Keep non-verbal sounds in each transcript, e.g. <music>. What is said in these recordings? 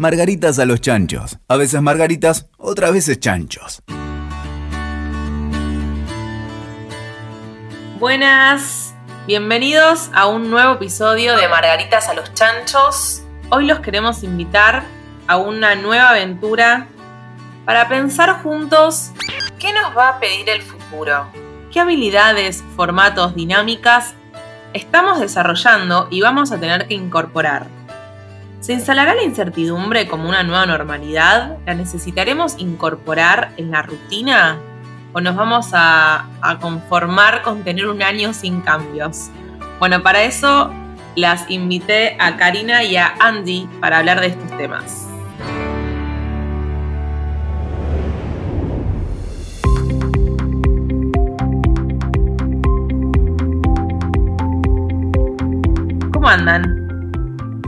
Margaritas a los chanchos. A veces margaritas, otras veces chanchos. Buenas, bienvenidos a un nuevo episodio de Margaritas a los chanchos. Hoy los queremos invitar a una nueva aventura para pensar juntos qué nos va a pedir el futuro, qué habilidades, formatos, dinámicas estamos desarrollando y vamos a tener que incorporar. ¿Se instalará la incertidumbre como una nueva normalidad? ¿La necesitaremos incorporar en la rutina? ¿O nos vamos a, conformar con tener un año sin cambios? Bueno, para eso las invité a Karina y a Andy para hablar de estos temas. ¿Cómo andan?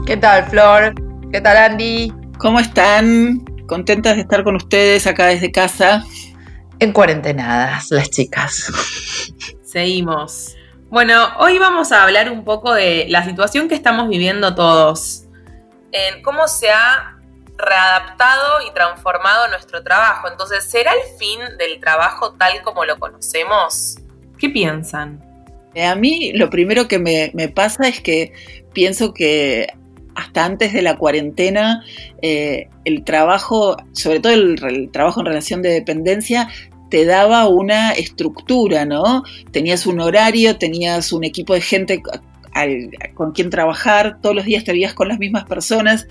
¿Qué tal, Flor? ¿Qué tal, Andy? ¿Cómo están? Contentas de estar con ustedes acá desde casa. En cuarentenadas, las chicas. Seguimos. Bueno, hoy vamos a hablar un poco de la situación que estamos viviendo todos. En cómo se ha readaptado y transformado nuestro trabajo. Entonces, ¿será el fin del trabajo tal como lo conocemos? ¿Qué piensan? A mí lo primero que me, pasa es que pienso que hasta antes de la cuarentena eh, el trabajo, sobre todo el, trabajo en relación de dependencia, te daba una estructura, ¿no? Tenías un horario, tenías un equipo de gente con quien trabajar, todos los días te veías con las mismas personas,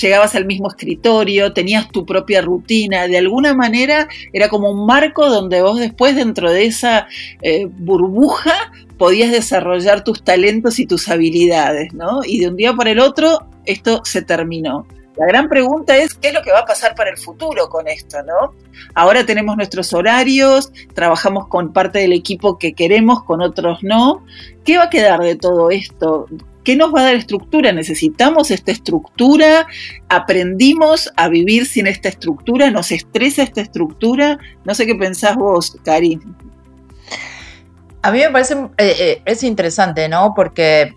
llegabas al mismo escritorio, tenías tu propia rutina, de alguna manera era como un marco donde vos después dentro de esa eh, burbuja podías desarrollar tus talentos y tus habilidades, ¿no? Y de un día para el otro esto se terminó. La gran pregunta es, ¿qué es lo que va a pasar para el futuro con esto, no? Ahora tenemos nuestros horarios, trabajamos con parte del equipo que queremos, con otros no. ¿Qué va a quedar de todo esto? ¿Qué nos va a dar estructura? ¿Necesitamos esta estructura? ¿Aprendimos a vivir sin esta estructura? ¿Nos estresa esta estructura? No sé qué pensás vos, Cari. A mí me parece eh, eh, es interesante, ¿no? Porque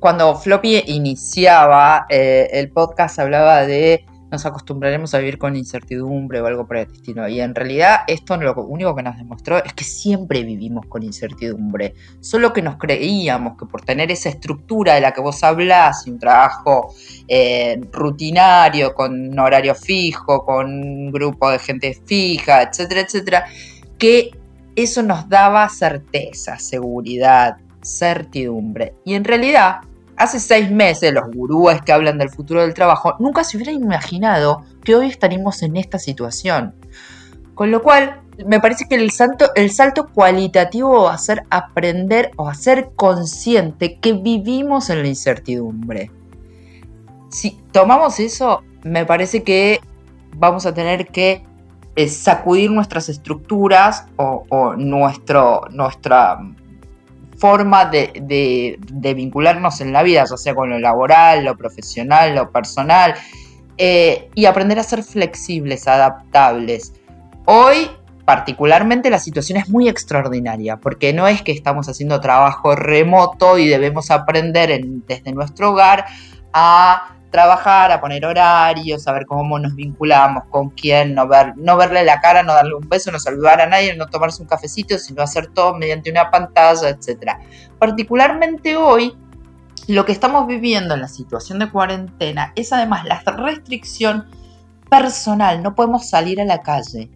cuando Floppy iniciaba eh, el podcast hablaba de nos acostumbraremos a vivir con incertidumbre o algo por el destino. Y en realidad esto lo único que nos demostró es que siempre vivimos con incertidumbre. Solo que nos creíamos que por tener esa estructura de la que vos hablás, un trabajo eh, rutinario, con horario fijo, con un grupo de gente fija, etcétera, etcétera, que eso nos daba certeza, seguridad, certidumbre. Y en realidad hace seis meses los gurúes que hablan del futuro del trabajo nunca se hubieran imaginado que hoy estaríamos en esta situación. Con lo cual, me parece que el salto, cualitativo va a ser aprender o hacer consciente que vivimos en la incertidumbre. Si tomamos eso, me parece que vamos a tener que eh, sacudir nuestras estructuras o, o nuestro, nuestra forma de, vincularnos en la vida, ya sea con lo laboral, lo profesional, lo personal, eh, y aprender a ser flexibles, adaptables. Hoy, particularmente, la situación es muy extraordinaria, porque no es que estamos haciendo trabajo remoto y debemos aprender desde nuestro hogar a trabajar, a poner horarios, a ver cómo nos vinculamos, con quién, no, ver, no verle la cara, no darle un beso, no saludar a nadie, no tomarse un cafecito, sino hacer todo mediante una pantalla, etc. Particularmente hoy, lo que estamos viviendo en la situación de cuarentena es además la restricción personal, no podemos salir a la calle.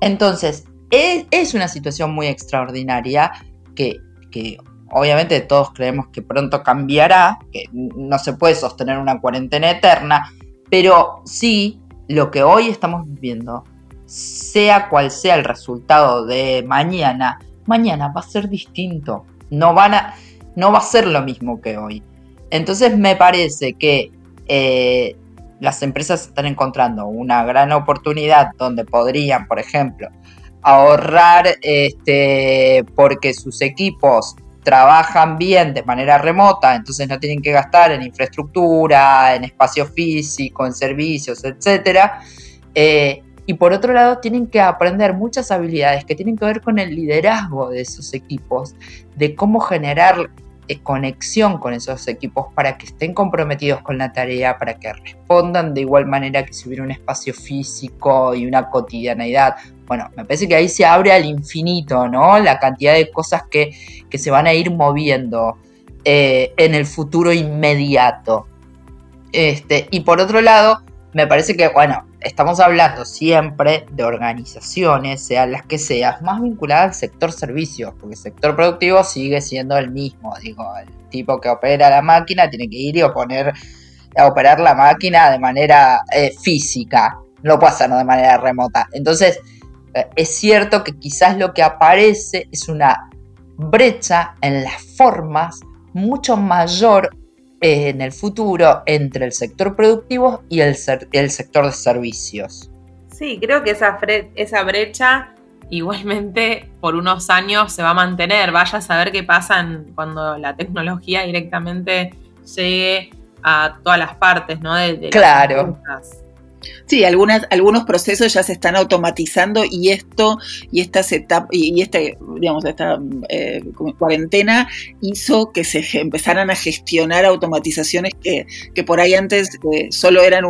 Entonces, es, es una situación muy extraordinaria que, que obviamente todos creemos que pronto cambiará, que no se puede sostener una cuarentena eterna, pero sí lo que hoy estamos viviendo, sea cual sea el resultado de mañana, mañana va a ser distinto, no, van a, no va a ser lo mismo que hoy. Entonces me parece que eh, las empresas están encontrando una gran oportunidad donde podrían, por ejemplo, ahorrar este, porque sus equipos trabajan bien de manera remota, entonces no tienen que gastar en infraestructura, en espacio físico, en servicios, etc. Eh, y por otro lado, tienen que aprender muchas habilidades que tienen que ver con el liderazgo de esos equipos, de cómo generar conexión con esos equipos para que estén comprometidos con la tarea, para que respondan de igual manera que si hubiera un espacio físico y una cotidianeidad. Bueno, me parece que ahí se abre al infinito, ¿no? La cantidad de cosas que, se van a ir moviendo eh, en el futuro inmediato. Este, y por otro lado, me parece que, bueno, estamos hablando siempre de organizaciones, sean las que sean, más vinculadas al sector servicios, porque el sector productivo sigue siendo el mismo. Digo, el tipo que opera la máquina tiene que ir y oponer, a operar la máquina de manera eh, física, no puede hacerlo de manera remota. Entonces, eh, es cierto que quizás lo que aparece es una brecha en las formas mucho mayor en el futuro entre el sector productivo y el, el sector de servicios. Sí, creo que esa, esa brecha igualmente por unos años se va a mantener. Vaya a saber qué pasa cuando la tecnología directamente llegue a todas las partes, ¿no? De, claro. Sí, algunas, algunos procesos ya se están automatizando y esto y estas etapas y, este, digamos, esta eh, cuarentena hizo que se empezaran a gestionar automatizaciones que, que por ahí antes eh, solo eran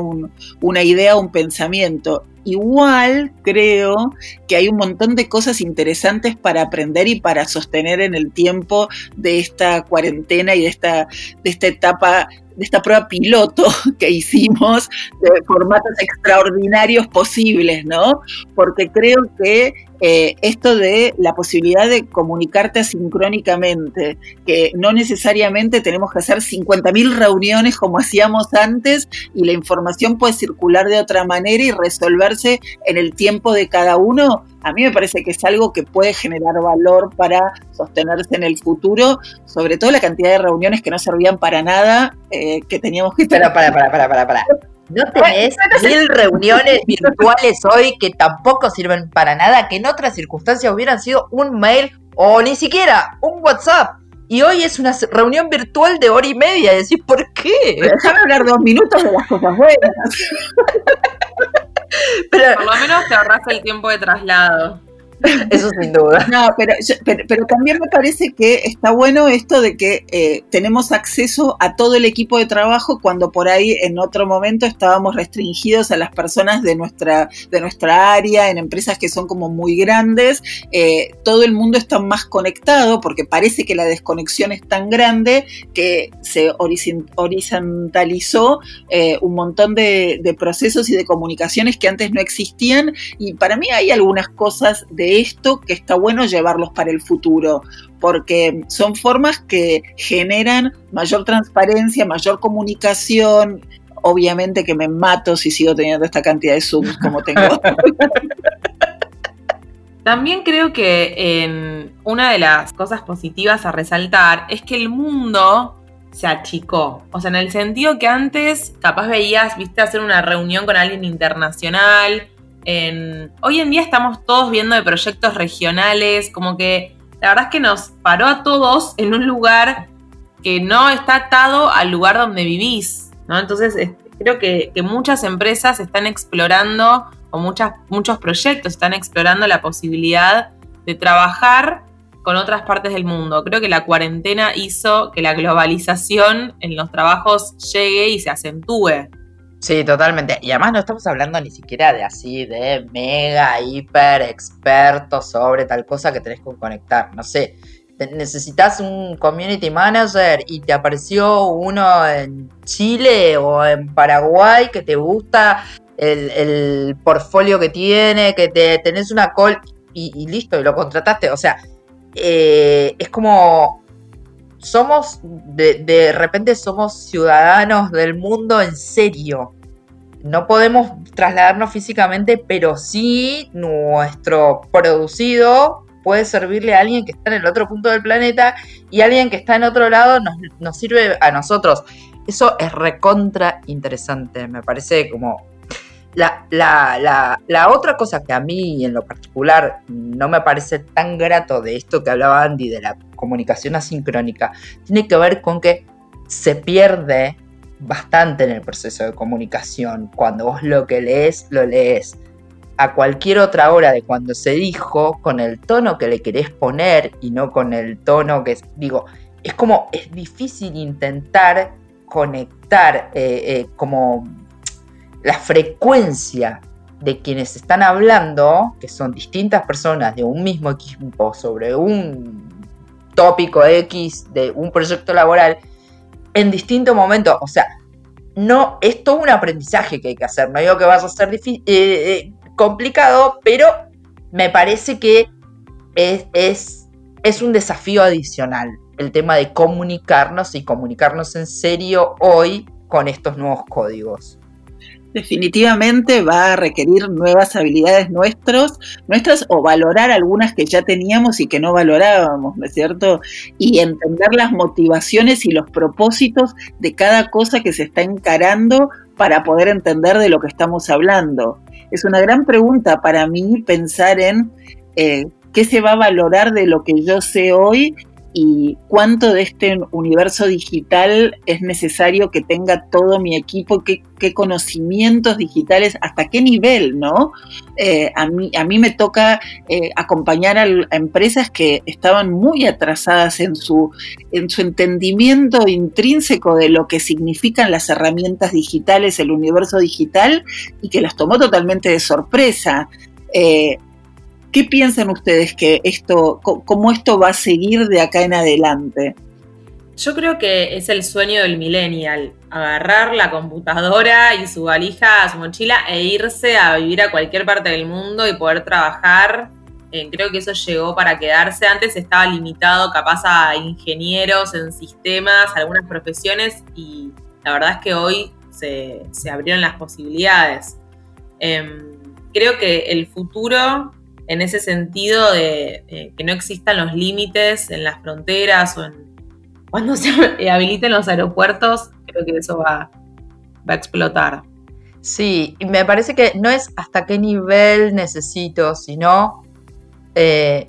una idea, un pensamiento. Igual creo que hay un montón de cosas interesantes para aprender y para sostener en el tiempo de esta cuarentena y de esta, de esta etapa de esta prueba piloto <laughs> que hicimos de formatos extraordinarios posibles, ¿no? Porque creo que eh, esto de la posibilidad de comunicarte asincrónicamente, que no necesariamente tenemos que hacer 50.000 reuniones como hacíamos antes y la información puede circular de otra manera y resolverse en el tiempo de cada uno, a mí me parece que es algo que puede generar valor para sostenerse en el futuro, sobre todo la cantidad de reuniones que no servían para nada, eh, que teníamos que... Para, para, para, para, para, para. ¿No tenés mil <laughs> reuniones virtuales hoy que tampoco sirven para nada, que en otras circunstancias hubieran sido un mail o ni siquiera un WhatsApp? Y hoy es una reunión virtual de hora y media. Y decís, ¿por qué? Déjame hablar dos minutos de las cosas buenas. <laughs> Pero, Por lo menos te ahorras el tiempo de traslado. Eso sin duda. No, pero, pero, también me parece que está bueno esto de que eh, tenemos acceso a todo el equipo de trabajo cuando por ahí en otro momento estábamos restringidos a las personas de nuestra, de nuestra área, en empresas que son como muy grandes. Eh, todo el mundo está más conectado porque parece que la desconexión es tan grande que se horizontalizó eh, un montón de procesos y de comunicaciones que antes no existían. Y para mí hay algunas cosas de esto que está bueno llevarlos para el futuro, porque son formas que generan mayor transparencia, mayor comunicación. Obviamente que me mato si sigo teniendo esta cantidad de Zooms como tengo. <laughs> También creo que una de las cosas positivas a resaltar es que el mundo se achicó. O sea, en el sentido que antes capaz veías, viste, hacer una reunión con alguien internacional hoy en día estamos todos viendo de proyectos regionales, como que la verdad es que nos paró a todos en un lugar que no está atado al lugar donde vivís, ¿no? Entonces creo que, muchas empresas están explorando, o muchas, muchos proyectos están explorando la posibilidad de trabajar con otras partes del mundo. Creo que la cuarentena hizo que la globalización en los trabajos llegue y se acentúe. Sí, totalmente. Y además no estamos hablando ni siquiera de así, de mega, hiper expertos sobre tal cosa que tenés que conectar. No sé, necesitas un community manager y te apareció uno en Chile o en Paraguay que te gusta el, el portfolio que tiene, que te tenés una call y, listo, y lo contrataste. O sea, eh, es como somos, de, repente somos ciudadanos del mundo en serio. No podemos trasladarnos físicamente, pero sí nuestro producido puede servirle a alguien que está en el otro punto del planeta y alguien que está en otro lado nos, nos sirve a nosotros. Eso es recontra interesante, me parece como la, la, la, otra cosa que a mí en lo particular no me parece tan grato de esto que hablaba Andy, de la comunicación asincrónica, tiene que ver con que se pierde bastante en el proceso de comunicación. Cuando vos lo que lees, lo lees a cualquier otra hora de cuando se dijo, con el tono que le querés poner y no con el tono que, digo, es como, es difícil intentar conectar eh, eh, como la frecuencia de quienes están hablando, que son distintas personas de un mismo equipo sobre un tópico X de un proyecto laboral, en distintos momentos. O sea, no es todo un aprendizaje que hay que hacer. No digo que vaya a ser difícil, eh, complicado, pero me parece que es, es, es un desafío adicional el tema de comunicarnos y comunicarnos en serio hoy con estos nuevos códigos definitivamente va a requerir nuevas habilidades nuestros, nuestras o valorar algunas que ya teníamos y que no valorábamos, ¿no es cierto? Y entender las motivaciones y los propósitos de cada cosa que se está encarando para poder entender de lo que estamos hablando. Es una gran pregunta para mí pensar en eh, qué se va a valorar de lo que yo sé hoy y cuánto de este universo digital es necesario que tenga todo mi equipo, qué, conocimientos digitales, hasta qué nivel, ¿no? Eh, a, mí, a mí me toca eh, acompañar a, empresas que estaban muy atrasadas en su, en su entendimiento intrínseco de lo que significan las herramientas digitales, el universo digital, y que las tomó totalmente de sorpresa. Eh, ¿Qué piensan ustedes que esto, cómo esto va a seguir de acá en adelante? Yo creo que es el sueño del millennial, agarrar la computadora y su valija, su mochila e irse a vivir a cualquier parte del mundo y poder trabajar. Eh, creo que eso llegó para quedarse. Antes estaba limitado capaz a ingenieros en sistemas, algunas profesiones y la verdad es que hoy se, abrieron las posibilidades. Em, creo que el futuro en ese sentido de que no existan los límites en las fronteras o en cuando se <laughs> habiliten los aeropuertos, creo que eso va, a explotar. Sí, y me parece que no es hasta qué nivel necesito, sino eh,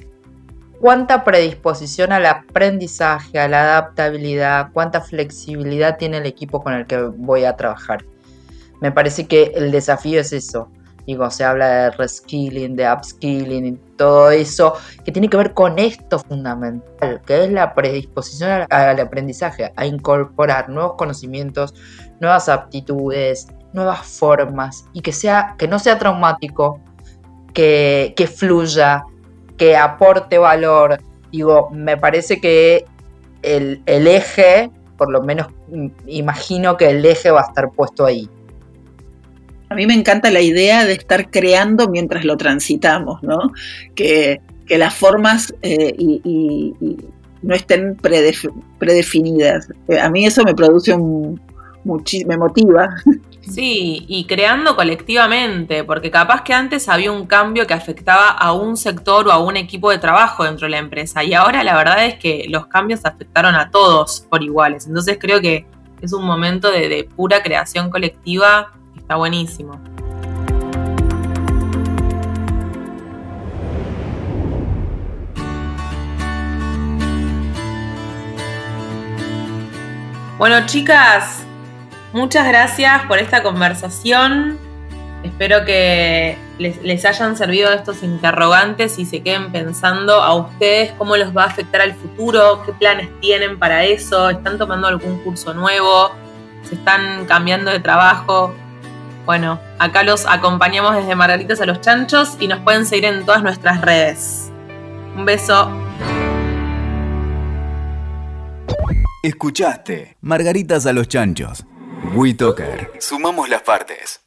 cuánta predisposición al aprendizaje, a la adaptabilidad, cuánta flexibilidad tiene el equipo con el que voy a trabajar. Me parece que el desafío es eso, Digo, se habla de reskilling, de upskilling y todo eso, que tiene que ver con esto fundamental, que es la predisposición al, aprendizaje, a incorporar nuevos conocimientos, nuevas aptitudes, nuevas formas, y que, sea, que no sea traumático, que, que fluya, que aporte valor. Digo, me parece que el, el eje, por lo menos mm, imagino que el eje va a estar puesto ahí. A mí me encanta la idea de estar creando mientras lo transitamos, ¿no? Que, las formas eh, y, no estén predefinidas. Eh, a mí eso me produce un, me motiva. Sí, y creando colectivamente, porque capaz que antes había un cambio que afectaba a un sector o a un equipo de trabajo dentro de la empresa, y ahora la verdad es que los cambios afectaron a todos por iguales. Entonces creo que es un momento de pura creación colectiva Buenísimo. Bueno, chicas, muchas gracias por esta conversación. Espero que les, hayan servido estos interrogantes y se queden pensando a ustedes cómo los va a afectar al futuro, qué planes tienen para eso, están tomando algún curso nuevo, se están cambiando de trabajo. Bueno, acá los acompañamos desde Margaritas a los Chanchos y nos pueden seguir en todas nuestras redes. Un beso. Escuchaste Margaritas a los Chanchos. WeToker. Sumamos las partes.